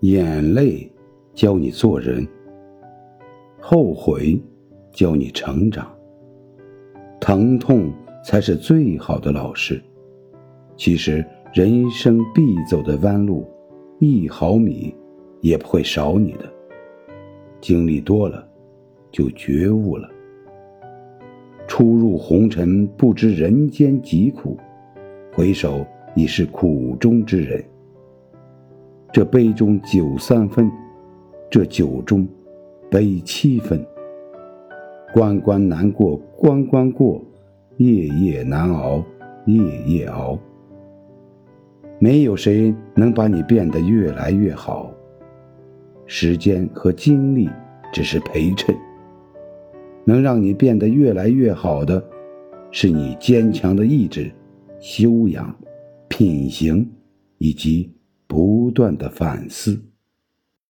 眼泪教你做人，后悔教你成长，疼痛才是最好的老师。其实人生必走的弯路，一毫米也不会少你的。经历多了，就觉悟了。初入红尘，不知人间疾苦，回首已是苦中之人。这杯中酒三分，这酒中悲七分。关关难过关关过，夜夜难熬夜夜熬。没有谁能把你变得越来越好，时间和精力只是陪衬。能让你变得越来越好的，是你坚强的意志、修养、品行以及。不断的反思。